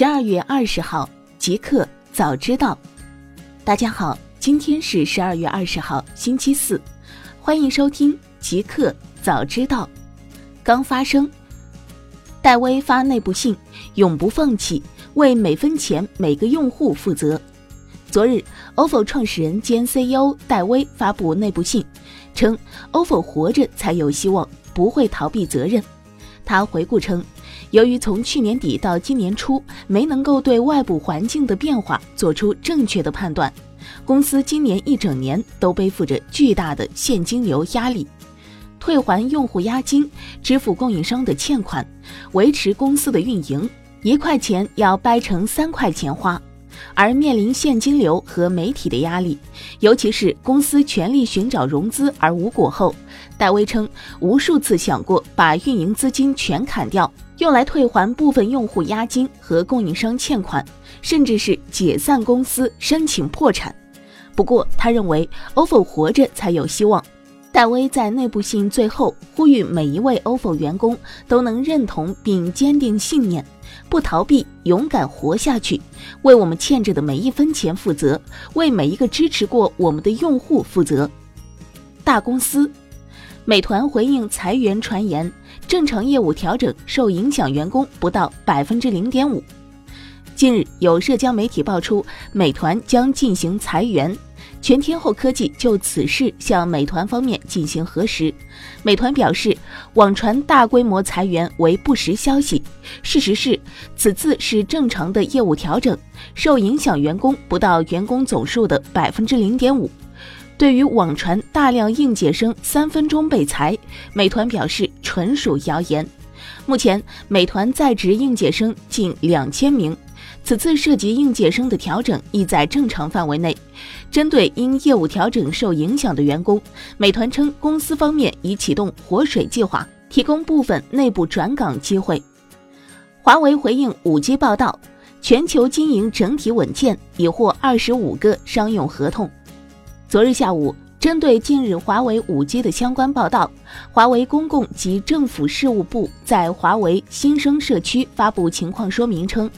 十二月二十号，极客早知道。大家好，今天是十二月二十号，星期四，欢迎收听极客早知道。刚发生，戴威发内部信，永不放弃，为每分钱每个用户负责。昨日，ofo 创始人兼 CEO 戴威发布内部信，称 ofo 活着才有希望，不会逃避责任。他回顾称。由于从去年底到今年初没能够对外部环境的变化做出正确的判断，公司今年一整年都背负着巨大的现金流压力，退还用户押金、支付供应商的欠款、维持公司的运营，一块钱要掰成三块钱花。而面临现金流和媒体的压力，尤其是公司全力寻找融资而无果后，戴威称无数次想过把运营资金全砍掉，用来退还部分用户押金和供应商欠款，甚至是解散公司、申请破产。不过，他认为 ofo 活着才有希望。戴威在内部信最后呼吁每一位 ofo 员工都能认同并坚定信念。不逃避，勇敢活下去，为我们欠着的每一分钱负责，为每一个支持过我们的用户负责。大公司，美团回应裁员传言，正常业务调整受影响员工不到百分之零点五。近日有社交媒体爆出，美团将进行裁员。全天候科技就此事向美团方面进行核实，美团表示，网传大规模裁员为不实消息，事实是此次是正常的业务调整，受影响员工不到员工总数的百分之零点五。对于网传大量应届生三分钟被裁，美团表示纯属谣言。目前，美团在职应届生近两千名。此次涉及应届生的调整亦在正常范围内。针对因业务调整受影响的员工，美团称公司方面已启动“活水计划”，提供部分内部转岗机会。华为回应 5G 报道，全球经营整体稳健，已获二十五个商用合同。昨日下午，针对近日华为 5G 的相关报道，华为公共及政府事务部在华为新生社区发布情况说明称。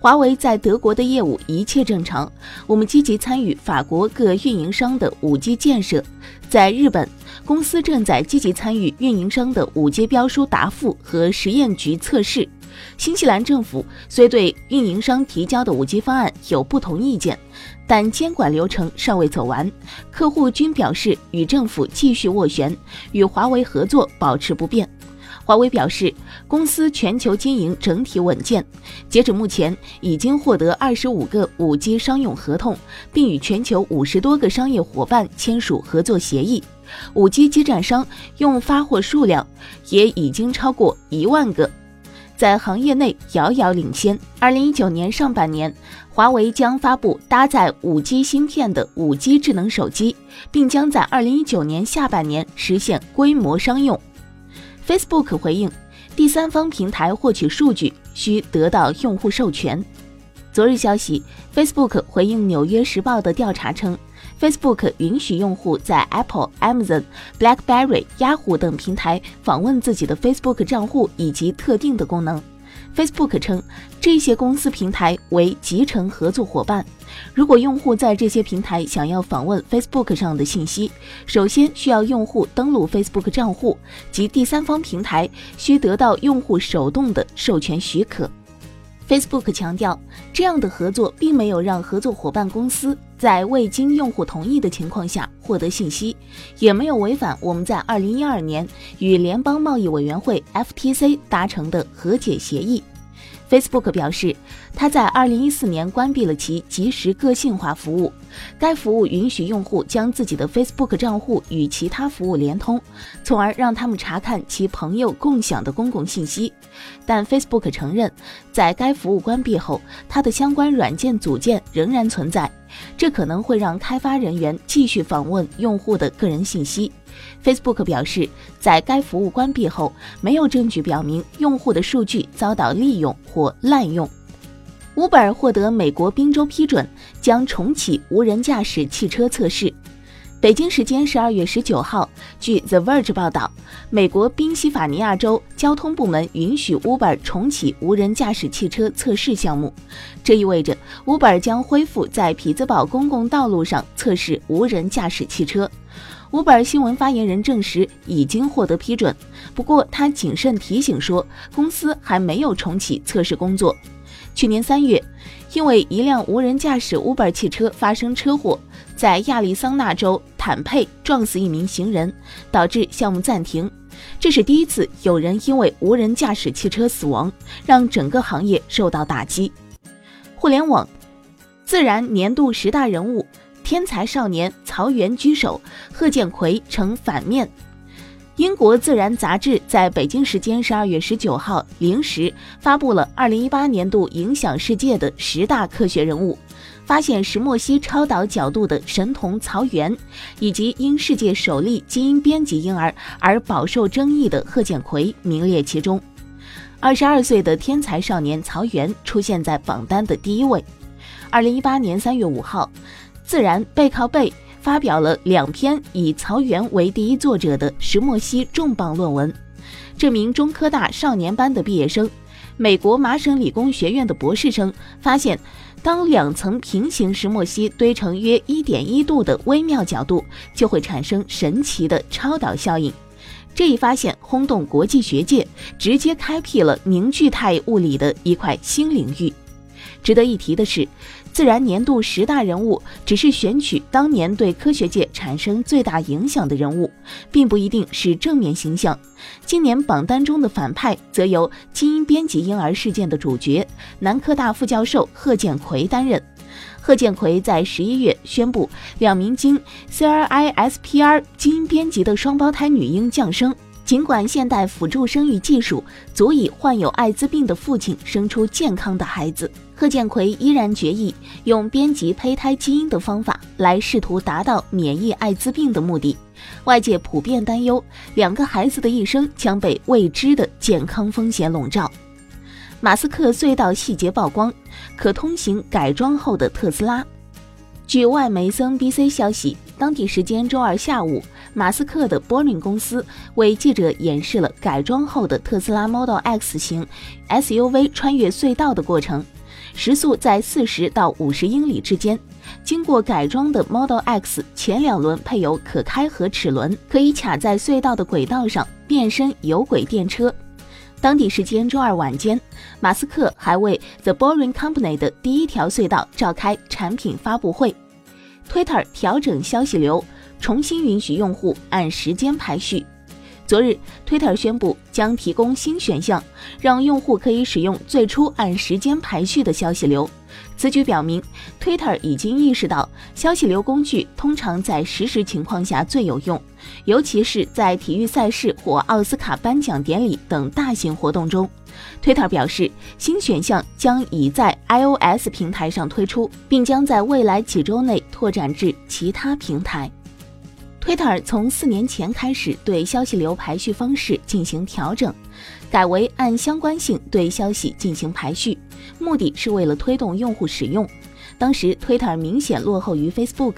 华为在德国的业务一切正常，我们积极参与法国各运营商的 5G 建设。在日本，公司正在积极参与运营商的 5G 标书答复和实验局测试。新西兰政府虽对运营商提交的 5G 方案有不同意见，但监管流程尚未走完，客户均表示与政府继续斡旋，与华为合作保持不变。华为表示，公司全球经营整体稳健，截止目前已经获得二十五个五 G 商用合同，并与全球五十多个商业伙伴签署合作协议。五 G 基站商用发货数量也已经超过一万个，在行业内遥遥领先。二零一九年上半年，华为将发布搭载五 G 芯片的五 G 智能手机，并将在二零一九年下半年实现规模商用。Facebook 回应，第三方平台获取数据需得到用户授权。昨日消息，Facebook 回应《纽约时报》的调查称，Facebook 允许用户在 Apple、Amazon、BlackBerry、Yahoo 等平台访问自己的 Facebook 账户以及特定的功能。Facebook 称，这些公司平台为集成合作伙伴。如果用户在这些平台想要访问 Facebook 上的信息，首先需要用户登录 Facebook 账户，及第三方平台需得到用户手动的授权许可。Facebook 强调，这样的合作并没有让合作伙伴公司在未经用户同意的情况下获得信息，也没有违反我们在2012年与联邦贸易委员会 FTC 达成的和解协议。Facebook 表示，它在2014年关闭了其即时个性化服务。该服务允许用户将自己的 Facebook 账户与其他服务连通，从而让他们查看其朋友共享的公共信息。但 Facebook 承认，在该服务关闭后，它的相关软件组件仍然存在，这可能会让开发人员继续访问用户的个人信息。Facebook 表示，在该服务关闭后，没有证据表明用户的数据遭到利用或滥用。Uber 获得美国宾州批准，将重启无人驾驶汽车测试。北京时间十二月十九号，据 The Verge 报道，美国宾夕法尼亚州交通部门允许 Uber 重启无人驾驶汽车测试项目，这意味着 Uber 将恢复在匹兹堡公共道路上测试无人驾驶汽车。Uber 新闻发言人证实已经获得批准，不过他谨慎提醒说，公司还没有重启测试工作。去年三月，因为一辆无人驾驶 Uber 汽车发生车祸，在亚利桑那州坦佩撞死一名行人，导致项目暂停。这是第一次有人因为无人驾驶汽车死亡，让整个行业受到打击。互联网自然年度十大人物，天才少年曹原居首，贺建奎成反面。英国自然杂志在北京时间十二月十九号零时发布了二零一八年度影响世界的十大科学人物，发现石墨烯超导角度的神童曹原，以及因世界首例基因编辑婴儿而饱受争议的贺建奎名列其中。二十二岁的天才少年曹原出现在榜单的第一位。二零一八年三月五号，自然背靠背。发表了两篇以曹原为第一作者的石墨烯重磅论文。这名中科大少年班的毕业生，美国麻省理工学院的博士生发现，当两层平行石墨烯堆成约一点一度的微妙角度，就会产生神奇的超导效应。这一发现轰动国际学界，直接开辟了凝聚态物理的一块新领域。值得一提的是。自然年度十大人物只是选取当年对科学界产生最大影响的人物，并不一定是正面形象。今年榜单中的反派则由基因编辑婴儿事件的主角南科大副教授贺建奎担任。贺建奎在十一月宣布，两名经 CRISPR 基因编辑的双胞胎女婴降生。尽管现代辅助生育技术足以患有艾滋病的父亲生出健康的孩子，贺建奎依然决意用编辑胚胎基因的方法来试图达到免疫艾滋病的目的。外界普遍担忧，两个孩子的一生将被未知的健康风险笼罩。马斯克隧道细节曝光，可通行改装后的特斯拉。据外媒森 BC 消息，当地时间周二下午。马斯克的 Boring 公司为记者演示了改装后的特斯拉 Model X 型 SUV 穿越隧道的过程，时速在四十到五十英里之间。经过改装的 Model X 前两轮配有可开合齿轮，可以卡在隧道的轨道上变身有轨电车。当地时间周二晚间，马斯克还为 The Boring Company 的第一条隧道召开产品发布会。Twitter 调整消息流。重新允许用户按时间排序。昨日，Twitter 宣布将提供新选项，让用户可以使用最初按时间排序的消息流。此举表明，Twitter 已经意识到消息流工具通常在实时情况下最有用，尤其是在体育赛事或奥斯卡颁奖典礼等大型活动中。Twitter 表示，新选项将已在 iOS 平台上推出，并将在未来几周内拓展至其他平台。Twitter 从四年前开始对消息流排序方式进行调整，改为按相关性对消息进行排序，目的是为了推动用户使用。当时 Twitter 明显落后于 Facebook，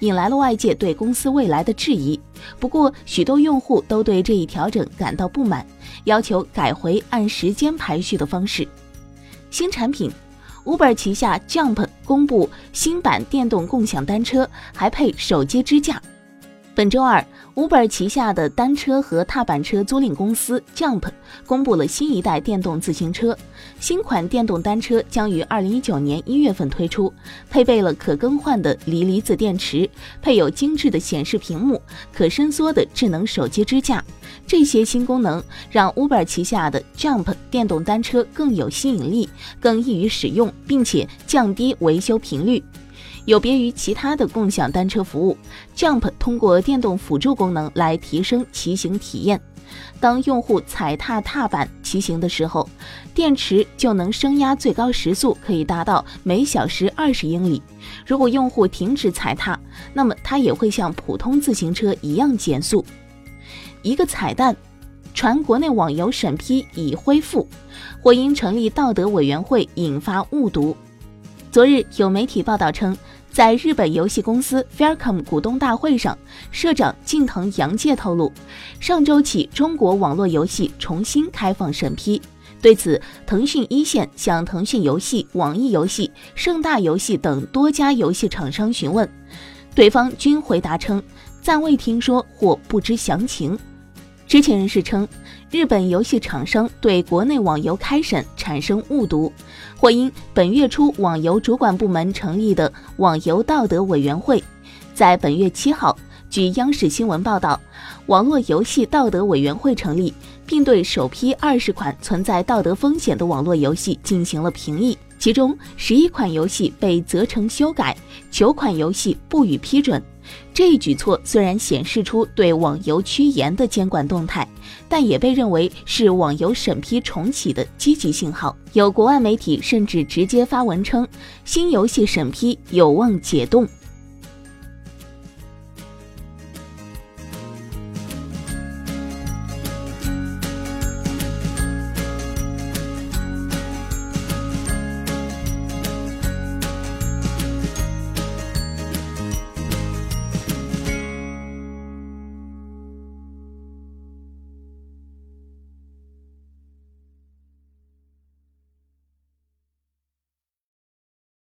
引来了外界对公司未来的质疑。不过，许多用户都对这一调整感到不满，要求改回按时间排序的方式。新产品，Uber 旗下 Jump 公布新版电动共享单车，还配手机支架。本周二，Uber 旗下的单车和踏板车租赁公司 Jump 公布了新一代电动自行车。新款电动单车将于二零一九年一月份推出，配备了可更换的锂离子电池，配有精致的显示屏幕、可伸缩的智能手机支架。这些新功能让 Uber 旗下的 Jump 电动单车更有吸引力、更易于使用，并且降低维修频率。有别于其他的共享单车服务，Jump 通过电动辅助功能来提升骑行体验。当用户踩踏踏板骑行的时候，电池就能升压，最高时速可以达到每小时二十英里。如果用户停止踩踏，那么它也会像普通自行车一样减速。一个彩蛋，传国内网游审批已恢复，或因成立道德委员会引发误读。昨日有媒体报道称。在日本游戏公司 Faircom 股东大会上，社长近藤洋介透露，上周起中国网络游戏重新开放审批。对此，腾讯一线向腾讯游戏、网易游戏、盛大游戏等多家游戏厂商询问，对方均回答称暂未听说或不知详情。知情人士称，日本游戏厂商对国内网游开审产生误读，或因本月初网游主管部门成立的网游道德委员会，在本月七号，据央视新闻报道，网络游戏道德委员会成立，并对首批二十款存在道德风险的网络游戏进行了评议，其中十一款游戏被责成修改，九款游戏不予批准。这一举措虽然显示出对网游趋严的监管动态，但也被认为是网游审批重启的积极信号。有国外媒体甚至直接发文称，新游戏审批有望解冻。